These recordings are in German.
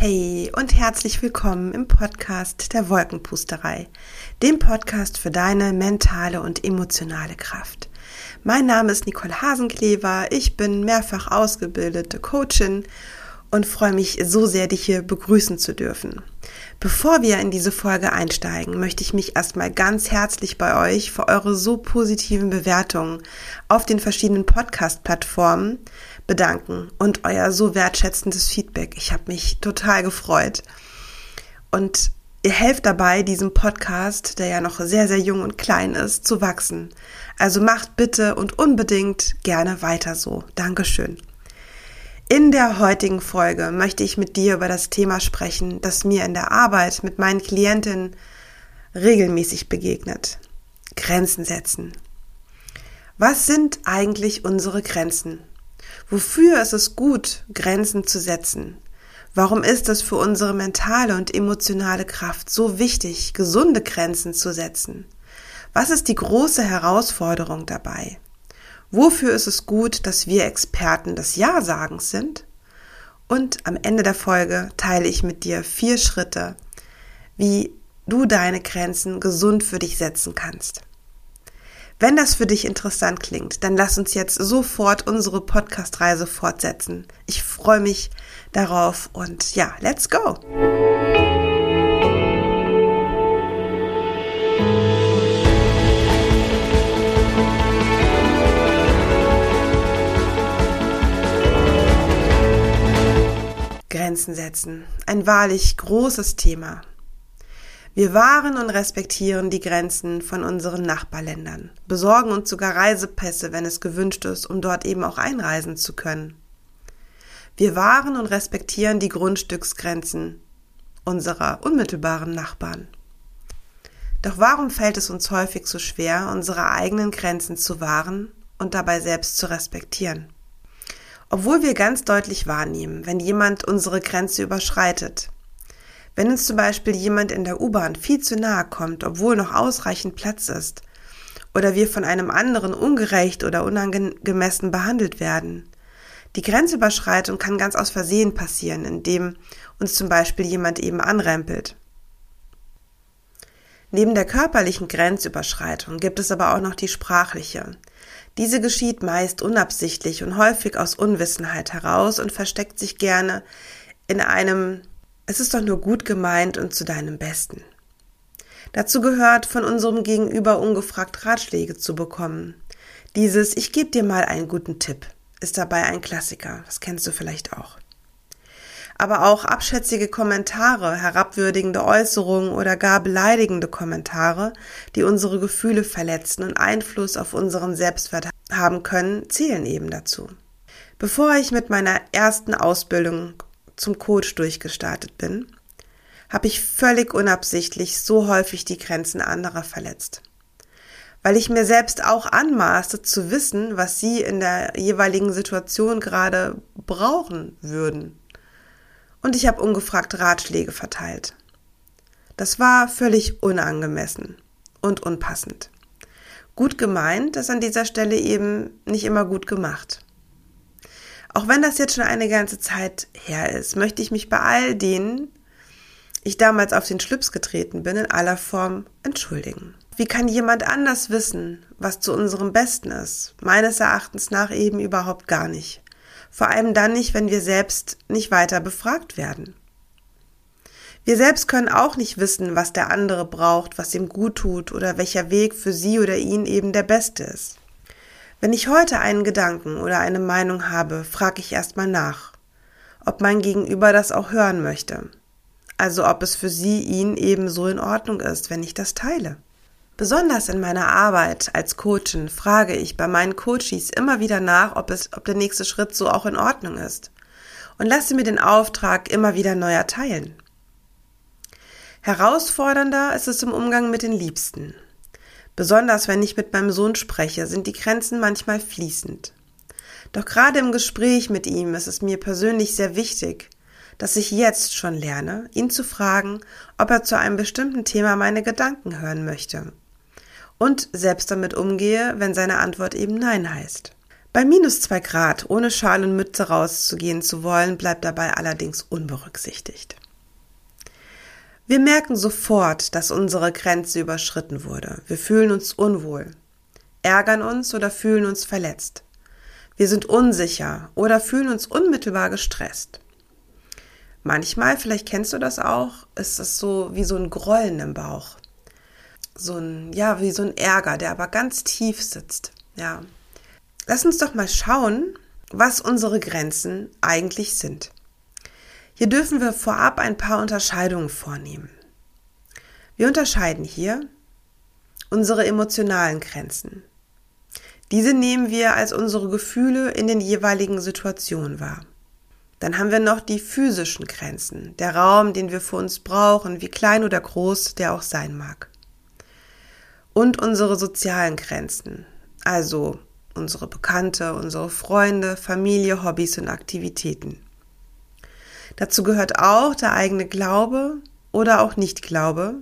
Hey und herzlich willkommen im Podcast der Wolkenpusterei, dem Podcast für deine mentale und emotionale Kraft. Mein Name ist Nicole Hasenklever, ich bin mehrfach ausgebildete Coachin und freue mich so sehr, dich hier begrüßen zu dürfen. Bevor wir in diese Folge einsteigen, möchte ich mich erstmal ganz herzlich bei euch für eure so positiven Bewertungen auf den verschiedenen Podcast-Plattformen bedanken und euer so wertschätzendes Feedback. Ich habe mich total gefreut. Und ihr helft dabei, diesem Podcast, der ja noch sehr, sehr jung und klein ist, zu wachsen. Also macht bitte und unbedingt gerne weiter so. Dankeschön. In der heutigen Folge möchte ich mit dir über das Thema sprechen, das mir in der Arbeit mit meinen Klientinnen regelmäßig begegnet. Grenzen setzen. Was sind eigentlich unsere Grenzen? Wofür ist es gut, Grenzen zu setzen? Warum ist es für unsere mentale und emotionale Kraft so wichtig, gesunde Grenzen zu setzen? Was ist die große Herausforderung dabei? Wofür ist es gut, dass wir Experten des Ja-Sagens sind? Und am Ende der Folge teile ich mit dir vier Schritte, wie du deine Grenzen gesund für dich setzen kannst. Wenn das für dich interessant klingt, dann lass uns jetzt sofort unsere Podcast-Reise fortsetzen. Ich freue mich darauf und ja, let's go! Grenzen setzen. Ein wahrlich großes Thema. Wir wahren und respektieren die Grenzen von unseren Nachbarländern, besorgen uns sogar Reisepässe, wenn es gewünscht ist, um dort eben auch einreisen zu können. Wir wahren und respektieren die Grundstücksgrenzen unserer unmittelbaren Nachbarn. Doch warum fällt es uns häufig so schwer, unsere eigenen Grenzen zu wahren und dabei selbst zu respektieren? Obwohl wir ganz deutlich wahrnehmen, wenn jemand unsere Grenze überschreitet, wenn uns zum Beispiel jemand in der U-Bahn viel zu nahe kommt, obwohl noch ausreichend Platz ist, oder wir von einem anderen ungerecht oder unangemessen behandelt werden. Die Grenzüberschreitung kann ganz aus Versehen passieren, indem uns zum Beispiel jemand eben anrempelt. Neben der körperlichen Grenzüberschreitung gibt es aber auch noch die sprachliche. Diese geschieht meist unabsichtlich und häufig aus Unwissenheit heraus und versteckt sich gerne in einem es ist doch nur gut gemeint und zu deinem Besten. Dazu gehört, von unserem Gegenüber ungefragt Ratschläge zu bekommen. Dieses Ich gebe dir mal einen guten Tipp ist dabei ein Klassiker, das kennst du vielleicht auch. Aber auch abschätzige Kommentare, herabwürdigende Äußerungen oder gar beleidigende Kommentare, die unsere Gefühle verletzen und Einfluss auf unseren Selbstwert haben können, zählen eben dazu. Bevor ich mit meiner ersten Ausbildung zum Coach durchgestartet bin, habe ich völlig unabsichtlich so häufig die Grenzen anderer verletzt. Weil ich mir selbst auch anmaßte zu wissen, was sie in der jeweiligen Situation gerade brauchen würden. Und ich habe ungefragt Ratschläge verteilt. Das war völlig unangemessen und unpassend. Gut gemeint ist an dieser Stelle eben nicht immer gut gemacht. Auch wenn das jetzt schon eine ganze Zeit her ist, möchte ich mich bei all denen, ich damals auf den Schlips getreten bin, in aller Form entschuldigen. Wie kann jemand anders wissen, was zu unserem Besten ist? Meines Erachtens nach eben überhaupt gar nicht. Vor allem dann nicht, wenn wir selbst nicht weiter befragt werden. Wir selbst können auch nicht wissen, was der andere braucht, was ihm gut tut oder welcher Weg für sie oder ihn eben der beste ist. Wenn ich heute einen Gedanken oder eine Meinung habe, frage ich erstmal nach, ob mein Gegenüber das auch hören möchte. Also ob es für sie, ihn ebenso in Ordnung ist, wenn ich das teile. Besonders in meiner Arbeit als Coachin frage ich bei meinen Coaches immer wieder nach, ob es, ob der nächste Schritt so auch in Ordnung ist. Und lasse mir den Auftrag immer wieder neu erteilen. Herausfordernder ist es im Umgang mit den Liebsten. Besonders wenn ich mit meinem Sohn spreche, sind die Grenzen manchmal fließend. Doch gerade im Gespräch mit ihm ist es mir persönlich sehr wichtig, dass ich jetzt schon lerne, ihn zu fragen, ob er zu einem bestimmten Thema meine Gedanken hören möchte. Und selbst damit umgehe, wenn seine Antwort eben Nein heißt. Bei minus zwei Grad ohne Schal und Mütze rauszugehen zu wollen, bleibt dabei allerdings unberücksichtigt. Wir merken sofort, dass unsere Grenze überschritten wurde. Wir fühlen uns unwohl, ärgern uns oder fühlen uns verletzt. Wir sind unsicher oder fühlen uns unmittelbar gestresst. Manchmal, vielleicht kennst du das auch, ist es so wie so ein Grollen im Bauch. So ein, ja, wie so ein Ärger, der aber ganz tief sitzt. Ja. Lass uns doch mal schauen, was unsere Grenzen eigentlich sind. Hier dürfen wir vorab ein paar Unterscheidungen vornehmen. Wir unterscheiden hier unsere emotionalen Grenzen. Diese nehmen wir als unsere Gefühle in den jeweiligen Situationen wahr. Dann haben wir noch die physischen Grenzen, der Raum, den wir für uns brauchen, wie klein oder groß der auch sein mag. Und unsere sozialen Grenzen, also unsere Bekannte, unsere Freunde, Familie, Hobbys und Aktivitäten. Dazu gehört auch der eigene Glaube oder auch Nicht-Glaube,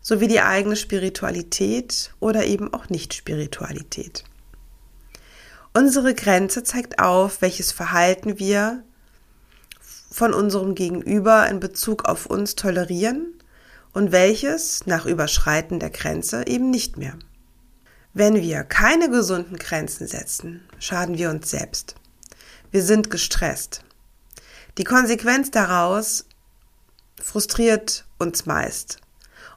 sowie die eigene Spiritualität oder eben auch Nicht-Spiritualität. Unsere Grenze zeigt auf, welches Verhalten wir von unserem Gegenüber in Bezug auf uns tolerieren und welches nach Überschreiten der Grenze eben nicht mehr. Wenn wir keine gesunden Grenzen setzen, schaden wir uns selbst. Wir sind gestresst. Die Konsequenz daraus frustriert uns meist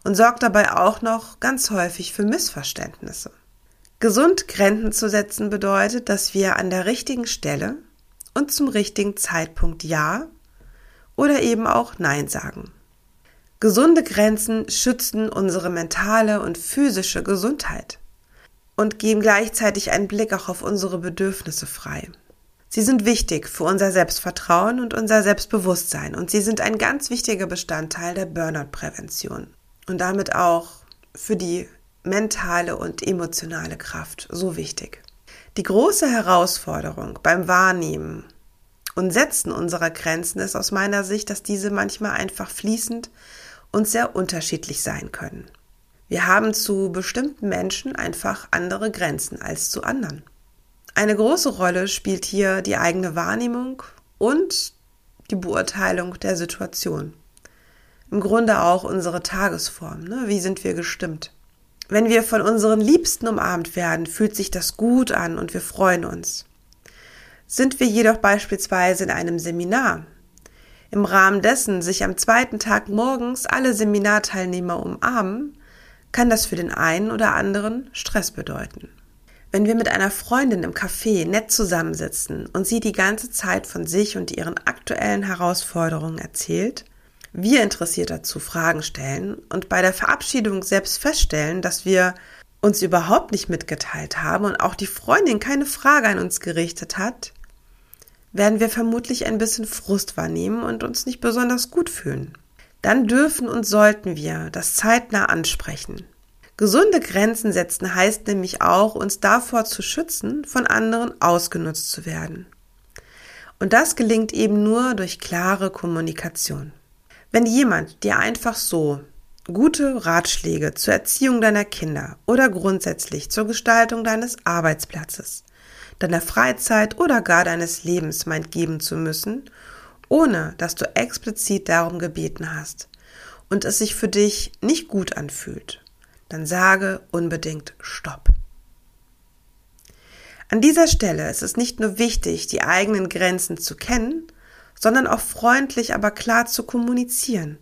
und sorgt dabei auch noch ganz häufig für Missverständnisse. Gesund Grenzen zu setzen bedeutet, dass wir an der richtigen Stelle und zum richtigen Zeitpunkt Ja oder eben auch Nein sagen. Gesunde Grenzen schützen unsere mentale und physische Gesundheit und geben gleichzeitig einen Blick auch auf unsere Bedürfnisse frei. Sie sind wichtig für unser Selbstvertrauen und unser Selbstbewusstsein und sie sind ein ganz wichtiger Bestandteil der Burnout-Prävention und damit auch für die mentale und emotionale Kraft so wichtig. Die große Herausforderung beim Wahrnehmen und Setzen unserer Grenzen ist aus meiner Sicht, dass diese manchmal einfach fließend und sehr unterschiedlich sein können. Wir haben zu bestimmten Menschen einfach andere Grenzen als zu anderen. Eine große Rolle spielt hier die eigene Wahrnehmung und die Beurteilung der Situation. Im Grunde auch unsere Tagesform. Ne? Wie sind wir gestimmt? Wenn wir von unseren Liebsten umarmt werden, fühlt sich das gut an und wir freuen uns. Sind wir jedoch beispielsweise in einem Seminar, im Rahmen dessen sich am zweiten Tag morgens alle Seminarteilnehmer umarmen, kann das für den einen oder anderen Stress bedeuten. Wenn wir mit einer Freundin im Café nett zusammensitzen und sie die ganze Zeit von sich und ihren aktuellen Herausforderungen erzählt, wir interessiert dazu Fragen stellen und bei der Verabschiedung selbst feststellen, dass wir uns überhaupt nicht mitgeteilt haben und auch die Freundin keine Frage an uns gerichtet hat, werden wir vermutlich ein bisschen Frust wahrnehmen und uns nicht besonders gut fühlen. Dann dürfen und sollten wir das zeitnah ansprechen. Gesunde Grenzen setzen heißt nämlich auch, uns davor zu schützen, von anderen ausgenutzt zu werden. Und das gelingt eben nur durch klare Kommunikation. Wenn jemand dir einfach so gute Ratschläge zur Erziehung deiner Kinder oder grundsätzlich zur Gestaltung deines Arbeitsplatzes, deiner Freizeit oder gar deines Lebens meint geben zu müssen, ohne dass du explizit darum gebeten hast und es sich für dich nicht gut anfühlt dann sage unbedingt Stopp. An dieser Stelle ist es nicht nur wichtig, die eigenen Grenzen zu kennen, sondern auch freundlich, aber klar zu kommunizieren.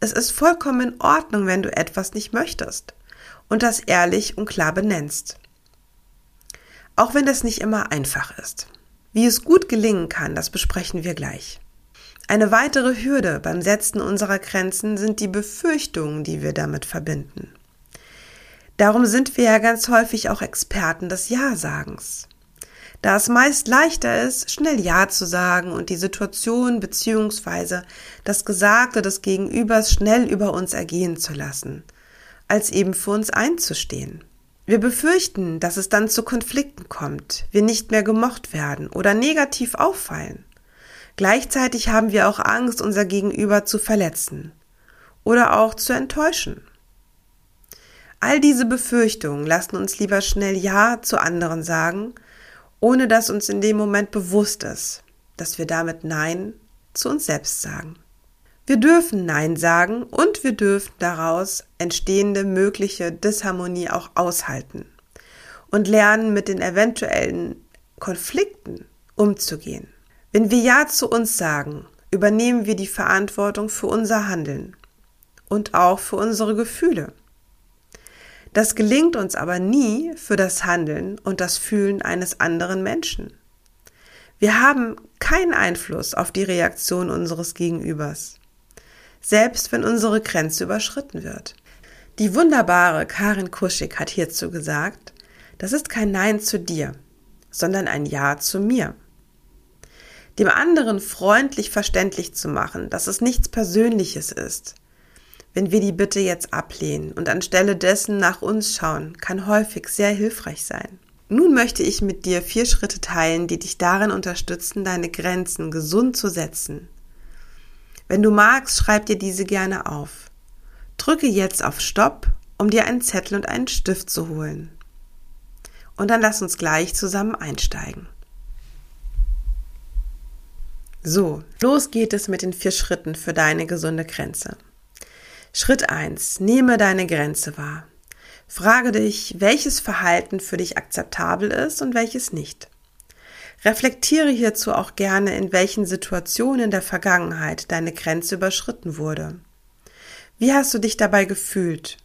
Es ist vollkommen in Ordnung, wenn du etwas nicht möchtest und das ehrlich und klar benennst. Auch wenn das nicht immer einfach ist. Wie es gut gelingen kann, das besprechen wir gleich. Eine weitere Hürde beim Setzen unserer Grenzen sind die Befürchtungen, die wir damit verbinden. Darum sind wir ja ganz häufig auch Experten des Ja-Sagens. Da es meist leichter ist, schnell Ja zu sagen und die Situation bzw. das Gesagte des Gegenübers schnell über uns ergehen zu lassen, als eben für uns einzustehen. Wir befürchten, dass es dann zu Konflikten kommt, wir nicht mehr gemocht werden oder negativ auffallen. Gleichzeitig haben wir auch Angst, unser Gegenüber zu verletzen oder auch zu enttäuschen. All diese Befürchtungen lassen uns lieber schnell Ja zu anderen sagen ohne dass uns in dem Moment bewusst ist, dass wir damit Nein zu uns selbst sagen. Wir dürfen Nein sagen und wir dürfen daraus entstehende mögliche Disharmonie auch aushalten und lernen, mit den eventuellen Konflikten umzugehen. Wenn wir Ja zu uns sagen, übernehmen wir die Verantwortung für unser Handeln und auch für unsere Gefühle. Das gelingt uns aber nie für das Handeln und das Fühlen eines anderen Menschen. Wir haben keinen Einfluss auf die Reaktion unseres Gegenübers selbst wenn unsere Grenze überschritten wird. Die wunderbare Karin Kuschig hat hierzu gesagt, das ist kein Nein zu dir, sondern ein Ja zu mir. Dem anderen freundlich verständlich zu machen, dass es nichts Persönliches ist. Wenn wir die Bitte jetzt ablehnen und anstelle dessen nach uns schauen, kann häufig sehr hilfreich sein. Nun möchte ich mit dir vier Schritte teilen, die dich darin unterstützen, deine Grenzen gesund zu setzen wenn du magst, schreib dir diese gerne auf. Drücke jetzt auf Stopp, um dir einen Zettel und einen Stift zu holen. Und dann lass uns gleich zusammen einsteigen. So, los geht es mit den vier Schritten für deine gesunde Grenze. Schritt 1. Nehme deine Grenze wahr. Frage dich, welches Verhalten für dich akzeptabel ist und welches nicht. Reflektiere hierzu auch gerne, in welchen Situationen der Vergangenheit deine Grenze überschritten wurde. Wie hast du dich dabei gefühlt?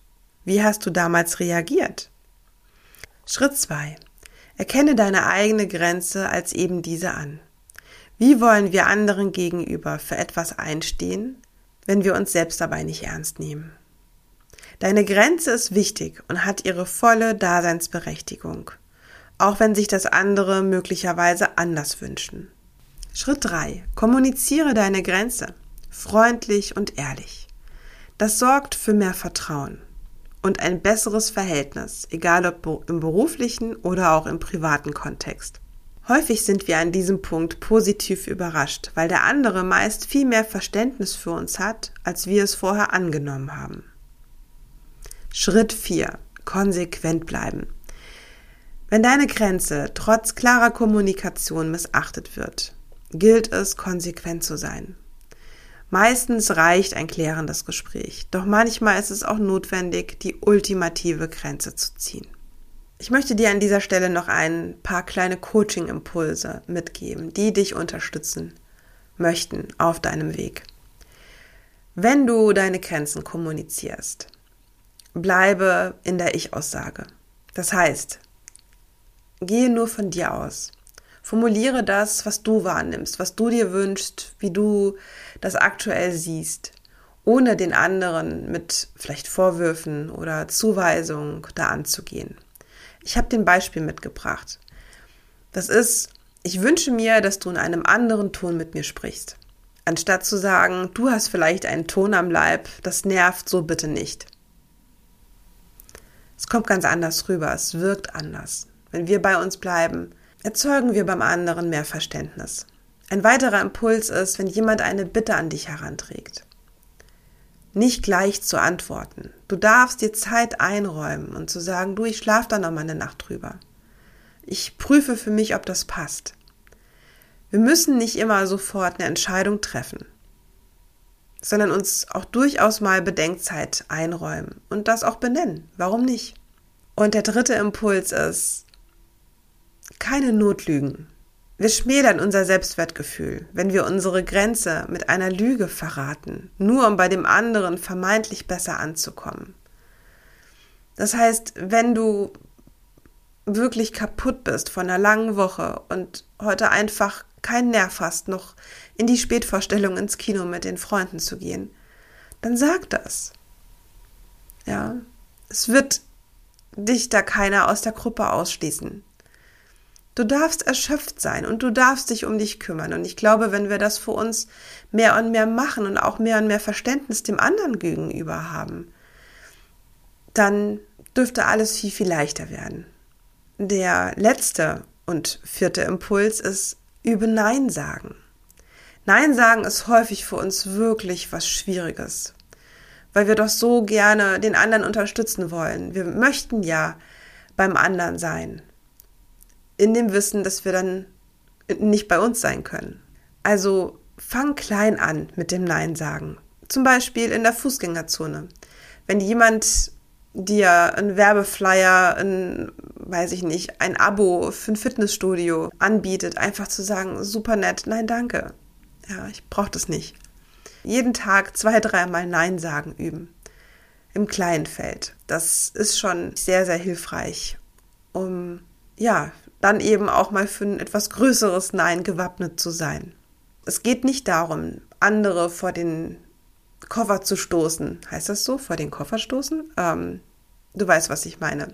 Wie hast du damals reagiert? Schritt 2. Erkenne deine eigene Grenze als eben diese an. Wie wollen wir anderen gegenüber für etwas einstehen, wenn wir uns selbst dabei nicht ernst nehmen? Deine Grenze ist wichtig und hat ihre volle Daseinsberechtigung auch wenn sich das andere möglicherweise anders wünschen. Schritt 3. Kommuniziere deine Grenze. Freundlich und ehrlich. Das sorgt für mehr Vertrauen und ein besseres Verhältnis, egal ob im beruflichen oder auch im privaten Kontext. Häufig sind wir an diesem Punkt positiv überrascht, weil der andere meist viel mehr Verständnis für uns hat, als wir es vorher angenommen haben. Schritt 4. Konsequent bleiben. Wenn deine Grenze trotz klarer Kommunikation missachtet wird, gilt es, konsequent zu sein. Meistens reicht ein klärendes Gespräch, doch manchmal ist es auch notwendig, die ultimative Grenze zu ziehen. Ich möchte dir an dieser Stelle noch ein paar kleine Coaching-Impulse mitgeben, die dich unterstützen möchten auf deinem Weg. Wenn du deine Grenzen kommunizierst, bleibe in der Ich-Aussage. Das heißt, Gehe nur von dir aus. Formuliere das, was du wahrnimmst, was du dir wünschst, wie du das aktuell siehst, ohne den anderen mit vielleicht Vorwürfen oder Zuweisung da anzugehen. Ich habe den Beispiel mitgebracht. Das ist, ich wünsche mir, dass du in einem anderen Ton mit mir sprichst. Anstatt zu sagen, du hast vielleicht einen Ton am Leib, das nervt so bitte nicht. Es kommt ganz anders rüber, es wirkt anders. Wenn wir bei uns bleiben, erzeugen wir beim anderen mehr Verständnis. Ein weiterer Impuls ist, wenn jemand eine Bitte an dich heranträgt. Nicht gleich zu antworten. Du darfst dir Zeit einräumen und zu sagen, du, ich schlaf da noch mal eine Nacht drüber. Ich prüfe für mich, ob das passt. Wir müssen nicht immer sofort eine Entscheidung treffen, sondern uns auch durchaus mal Bedenkzeit einräumen und das auch benennen. Warum nicht? Und der dritte Impuls ist, keine Notlügen. Wir schmälern unser Selbstwertgefühl, wenn wir unsere Grenze mit einer Lüge verraten, nur um bei dem anderen vermeintlich besser anzukommen. Das heißt, wenn du wirklich kaputt bist von einer langen Woche und heute einfach keinen Nerv hast, noch in die Spätvorstellung ins Kino mit den Freunden zu gehen, dann sag das. Ja, es wird dich da keiner aus der Gruppe ausschließen. Du darfst erschöpft sein und du darfst dich um dich kümmern. Und ich glaube, wenn wir das für uns mehr und mehr machen und auch mehr und mehr Verständnis dem anderen gegenüber haben, dann dürfte alles viel, viel leichter werden. Der letzte und vierte Impuls ist, übe Nein sagen. Nein sagen ist häufig für uns wirklich was Schwieriges, weil wir doch so gerne den anderen unterstützen wollen. Wir möchten ja beim anderen sein. In dem Wissen, dass wir dann nicht bei uns sein können. Also fang klein an mit dem Nein sagen. Zum Beispiel in der Fußgängerzone. Wenn jemand dir ein Werbeflyer, ein, weiß ich nicht, ein Abo für ein Fitnessstudio anbietet, einfach zu sagen, super nett, nein, danke. Ja, ich brauche das nicht. Jeden Tag zwei, dreimal Nein sagen üben. Im kleinen Feld. Das ist schon sehr, sehr hilfreich, um ja, dann eben auch mal für ein etwas größeres Nein gewappnet zu sein. Es geht nicht darum, andere vor den Koffer zu stoßen. Heißt das so? Vor den Koffer stoßen? Ähm, du weißt, was ich meine.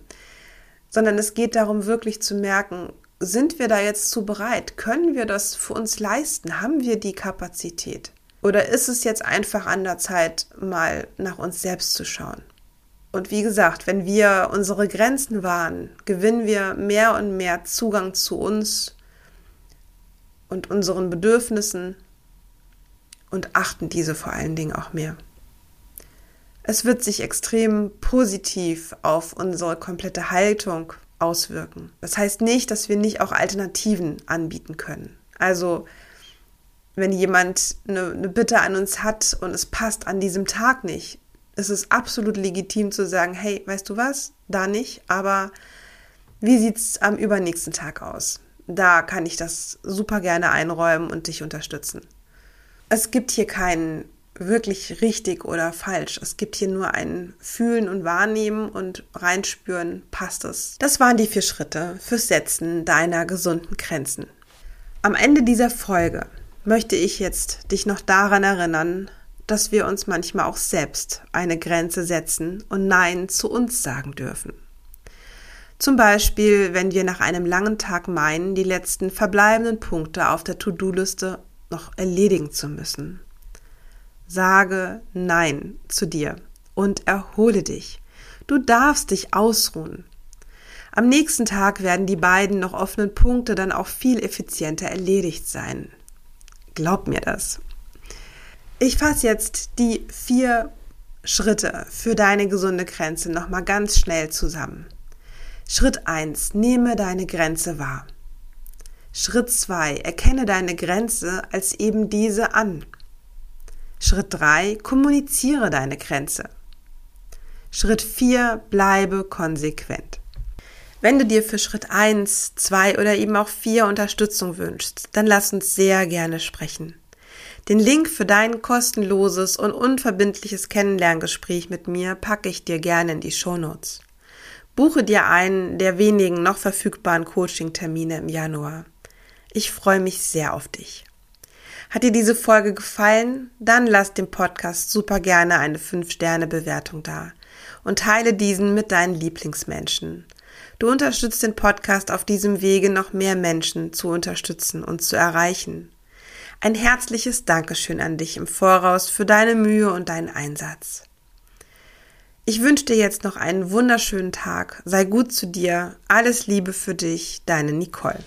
Sondern es geht darum, wirklich zu merken, sind wir da jetzt zu bereit? Können wir das für uns leisten? Haben wir die Kapazität? Oder ist es jetzt einfach an der Zeit, mal nach uns selbst zu schauen? Und wie gesagt, wenn wir unsere Grenzen wahren, gewinnen wir mehr und mehr Zugang zu uns und unseren Bedürfnissen und achten diese vor allen Dingen auch mehr. Es wird sich extrem positiv auf unsere komplette Haltung auswirken. Das heißt nicht, dass wir nicht auch Alternativen anbieten können. Also wenn jemand eine, eine, Bitte an uns hat und es passt an diesem Tag nicht, ist es absolut legitim zu sagen, hey, weißt du was, da nicht, aber wie sieht es am übernächsten Tag aus? Da kann ich das super gerne einräumen und dich unterstützen. Es gibt hier keinen wirklich richtig oder falsch. Es gibt hier nur ein Fühlen und Wahrnehmen und reinspüren, passt es. Das waren die vier Schritte fürs Setzen deiner gesunden Grenzen. Am Ende dieser Folge möchte ich jetzt dich noch daran erinnern, dass wir uns manchmal auch selbst eine Grenze setzen und Nein zu uns sagen dürfen. Zum Beispiel, wenn wir nach einem langen Tag meinen, die letzten verbleibenden Punkte auf der To-Do-Liste noch erledigen zu müssen. Sage Nein zu dir und erhole dich. Du darfst dich ausruhen. Am nächsten Tag werden die beiden noch offenen Punkte dann auch viel effizienter erledigt sein. Glaub mir das. Ich fasse jetzt die vier Schritte für deine gesunde Grenze nochmal ganz schnell zusammen. Schritt 1. Nehme deine Grenze wahr. Schritt 2. Erkenne deine Grenze als eben diese an. Schritt 3. Kommuniziere deine Grenze. Schritt 4. Bleibe konsequent. Wenn du dir für Schritt 1, 2 oder eben auch 4 Unterstützung wünschst, dann lass uns sehr gerne sprechen. Den Link für dein kostenloses und unverbindliches Kennenlerngespräch mit mir packe ich dir gerne in die Shownotes. Buche dir einen der wenigen noch verfügbaren Coaching-Termine im Januar. Ich freue mich sehr auf dich. Hat dir diese Folge gefallen? Dann lass dem Podcast super gerne eine 5-Sterne-Bewertung da und teile diesen mit deinen Lieblingsmenschen. Du unterstützt den Podcast auf diesem Wege, noch mehr Menschen zu unterstützen und zu erreichen. Ein herzliches Dankeschön an dich im Voraus für deine Mühe und deinen Einsatz. Ich wünsche dir jetzt noch einen wunderschönen Tag. Sei gut zu dir. Alles Liebe für dich, deine Nicole.